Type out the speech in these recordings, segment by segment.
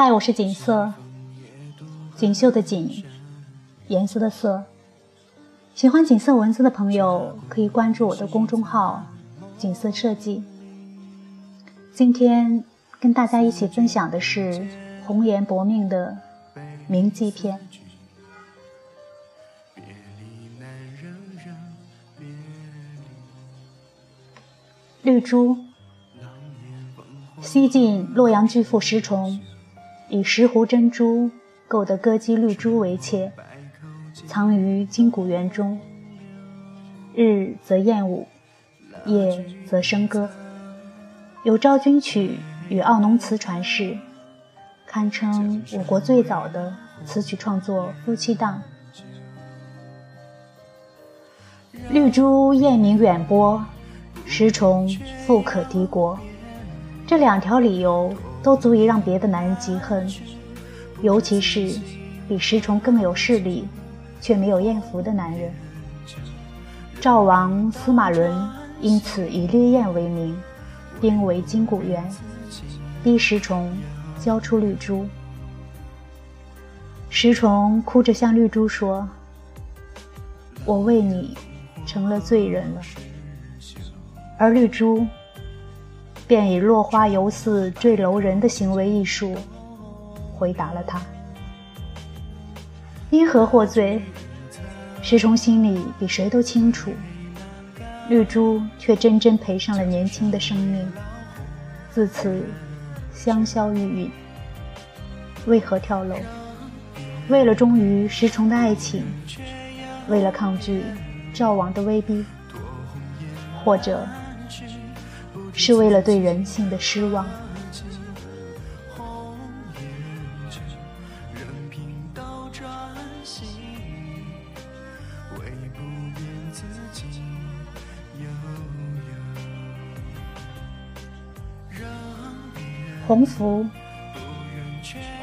嗨，我是锦瑟，锦绣的锦，颜色的色。喜欢锦瑟文字的朋友可以关注我的公众号“锦瑟设计”。今天跟大家一起分享的是红颜薄命的铭记篇。绿珠，西晋洛阳巨富石崇。以石斛珍珠构的歌姬绿珠为妾，藏于金谷园中。日则宴舞，夜则笙歌，有《昭君曲》与《奥农词传世》，堪称我国最早的词曲创作夫妻档。绿珠艳名远播，石崇富可敌国，这两条理由。都足以让别的男人嫉恨，尤其是比石崇更有势力却没有艳福的男人。赵王司马伦因此以烈焰为名，兵围金谷园，逼石崇交出绿珠。石崇哭着向绿珠说：“我为你成了罪人了。”而绿珠。便以落花犹似坠楼人的行为艺术回答了他。因何获罪？石崇心里比谁都清楚。绿珠却真真赔上了年轻的生命，自此香消玉殒。为何跳楼？为了忠于石崇的爱情，为了抗拒赵王的威逼，或者？是为了对人性的失望。鸿福，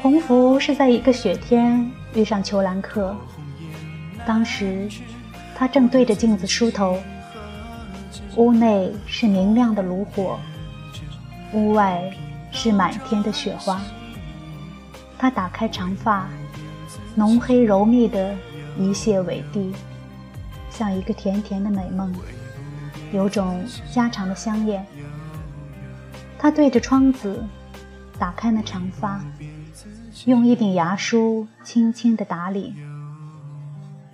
鸿福是在一个雪天遇上裘兰克，当时他正对着镜子梳头。屋内是明亮的炉火，屋外是满天的雪花。他打开长发，浓黑柔密的一泻尾地，像一个甜甜的美梦，有种家常的香艳。他对着窗子，打开那长发，用一柄牙梳轻轻地打理。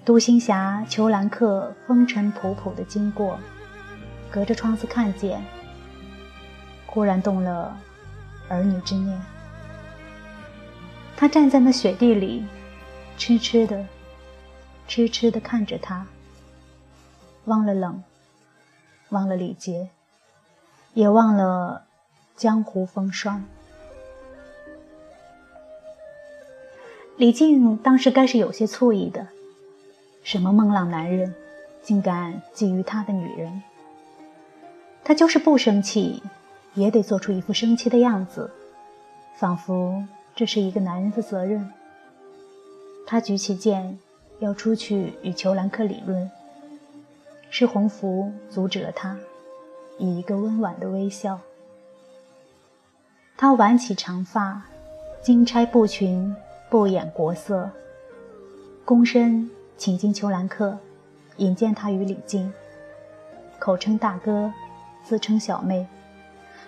独行侠裘兰克风尘仆仆的经过。隔着窗子看见，忽然动了儿女之念。他站在那雪地里，痴痴的、痴痴的看着他，忘了冷，忘了礼节，也忘了江湖风霜。李靖当时该是有些醋意的，什么孟浪男人，竟敢觊觎他的女人？他就是不生气，也得做出一副生气的样子，仿佛这是一个男人的责任。他举起剑，要出去与裘兰克理论，是红福阻止了他，以一个温婉的微笑。他挽起长发，金钗布裙不掩国色，躬身请进裘兰克，引荐他与李靖，口称大哥。自称小妹，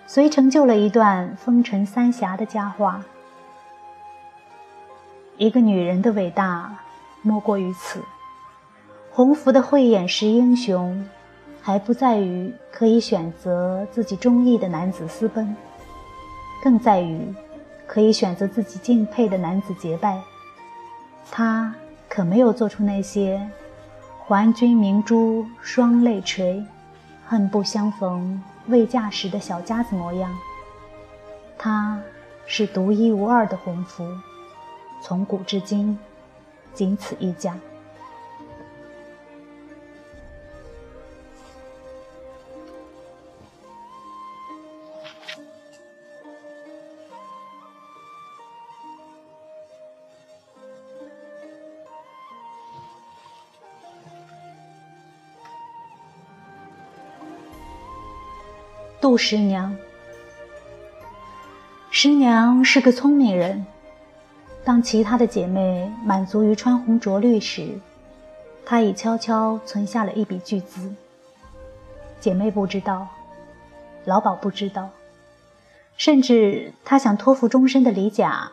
遂成就了一段风尘三侠的佳话。一个女人的伟大，莫过于此。鸿福的慧眼识英雄，还不在于可以选择自己中意的男子私奔，更在于可以选择自己敬佩的男子结拜。他可没有做出那些“还君明珠双泪垂”。恨不相逢未嫁时的小家子模样，他是独一无二的鸿福，从古至今，仅此一家。杜十娘，十娘是个聪明人，当其他的姐妹满足于穿红着绿时，她已悄悄存下了一笔巨资。姐妹不知道，老鸨不知道，甚至她想托付终身的李甲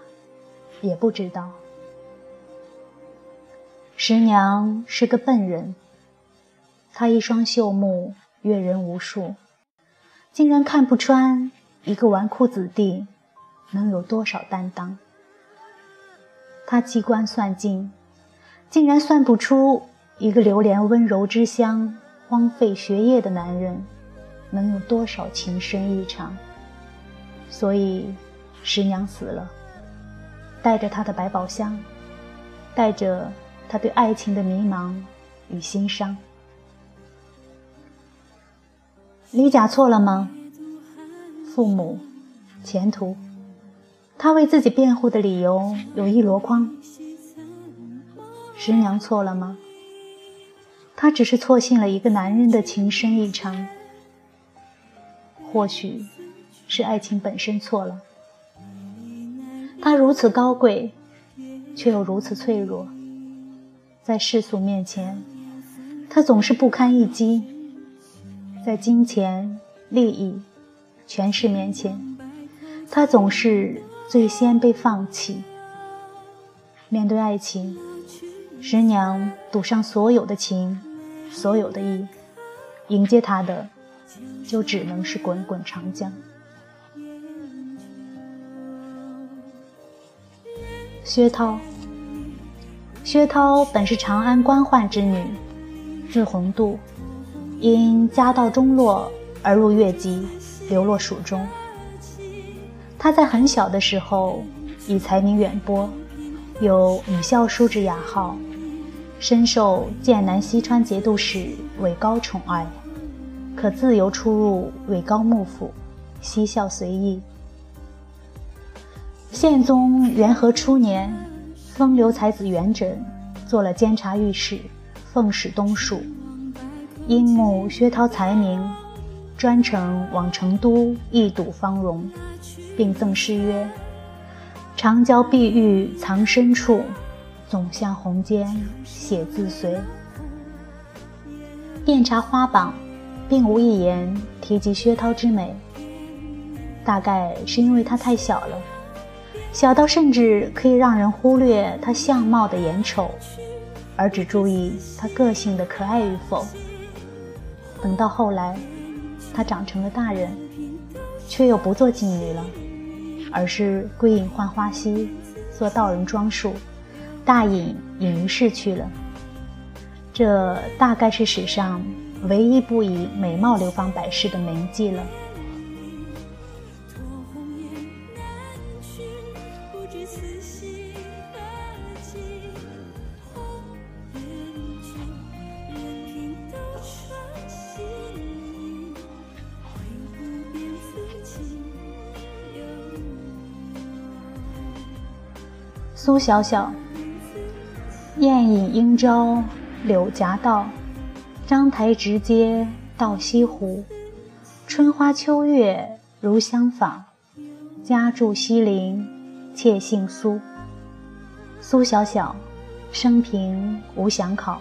也不知道。十娘是个笨人，她一双秀目阅人无数，竟然看不穿一个纨绔子弟能有多少担当。他机关算尽，竟然算不出一个流连温柔之乡。荒废学业的男人，能有多少情深意长？所以，十娘死了，带着她的百宝箱，带着她对爱情的迷茫与心伤。李甲错了吗？父母，前途，他为自己辩护的理由有一箩筐。十娘错了吗？她只是错信了一个男人的情深意长，或许是爱情本身错了。她如此高贵，却又如此脆弱，在世俗面前，她总是不堪一击；在金钱、利益、权势面前，他总是最先被放弃。面对爱情，十娘赌上所有的情。所有的意，迎接他的，就只能是滚滚长江。薛涛，薛涛本是长安官宦之女，字鸿度，因家道中落而入越籍，流落蜀中。他在很小的时候已才名远播，有女校书之雅号。深受剑南西川节度使韦高宠爱，可自由出入韦高幕府，嬉笑随意。宪宗元和初年，风流才子元稹做了监察御史，奉使东蜀。因慕薛涛才名，专程往成都一睹芳容，并赠诗曰：“长娇碧玉藏深处。”总向红笺写自随。遍查花榜，并无一言提及薛涛之美。大概是因为她太小了，小到甚至可以让人忽略她相貌的眼丑，而只注意她个性的可爱与否。等到后来，她长成了大人，却又不做妓女了，而是归隐浣花溪，做道人装束。大隐隐于市去了，这大概是史上唯一不以美貌流芳百世的名妓了。苏小小。宴饮应招柳夹道，章台直接到西湖。春花秋月如相访，家住西陵，妾姓苏。苏小小，生平无详考，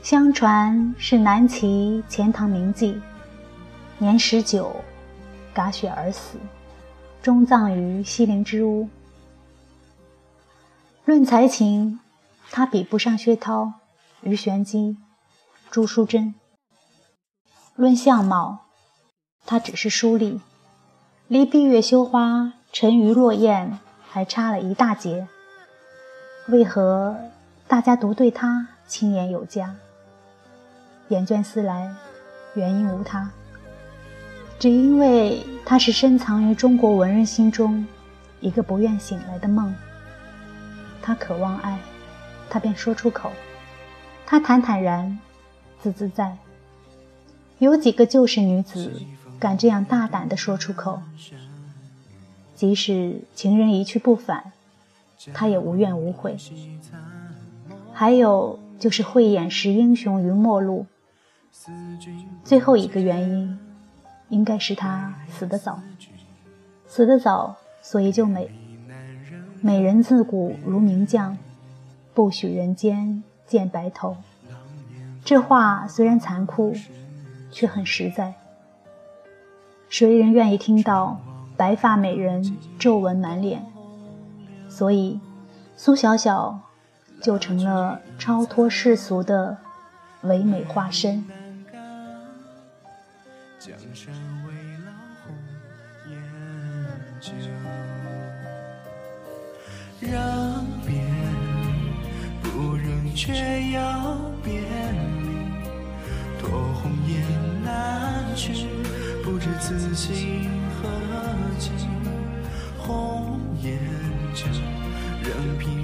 相传是南齐钱塘名妓，年十九，嘎血而死，终葬于西陵之屋。论才情。他比不上薛涛、鱼玄机、朱淑珍。论相貌，他只是书丽，离闭月羞花、沉鱼落雁还差了一大截。为何大家独对他青眼有加？眼倦思来，原因无他，只因为他是深藏于中国文人心中一个不愿醒来的梦。他渴望爱。他便说出口，他坦坦然，自自在。有几个旧时女子敢这样大胆地说出口？即使情人一去不返，他也无怨无悔。还有就是慧眼识英雄于末路。最后一个原因，应该是他死得早，死得早，所以就美。美人自古如名将，不许人间见白头。这话虽然残酷，却很实在。谁人愿意听到白发美人皱纹满脸？所以，苏小小就成了超脱世俗的唯美化身。江山为了红让变，不忍却要别离，托鸿雁南去，不知此心何寄。红颜旧，任凭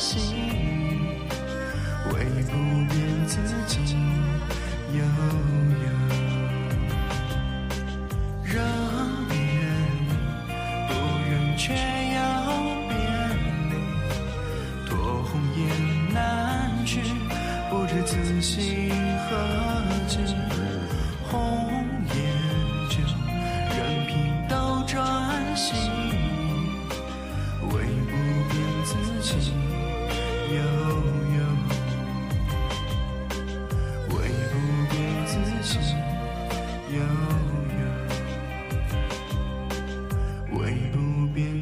心意，唯不变自己悠悠。人变不愿，却要别离，托红颜难去，不知此心何寄。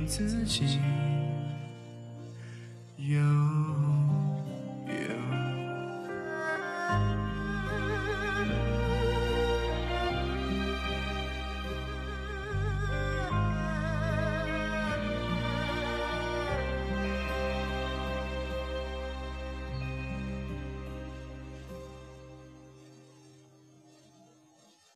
自己。有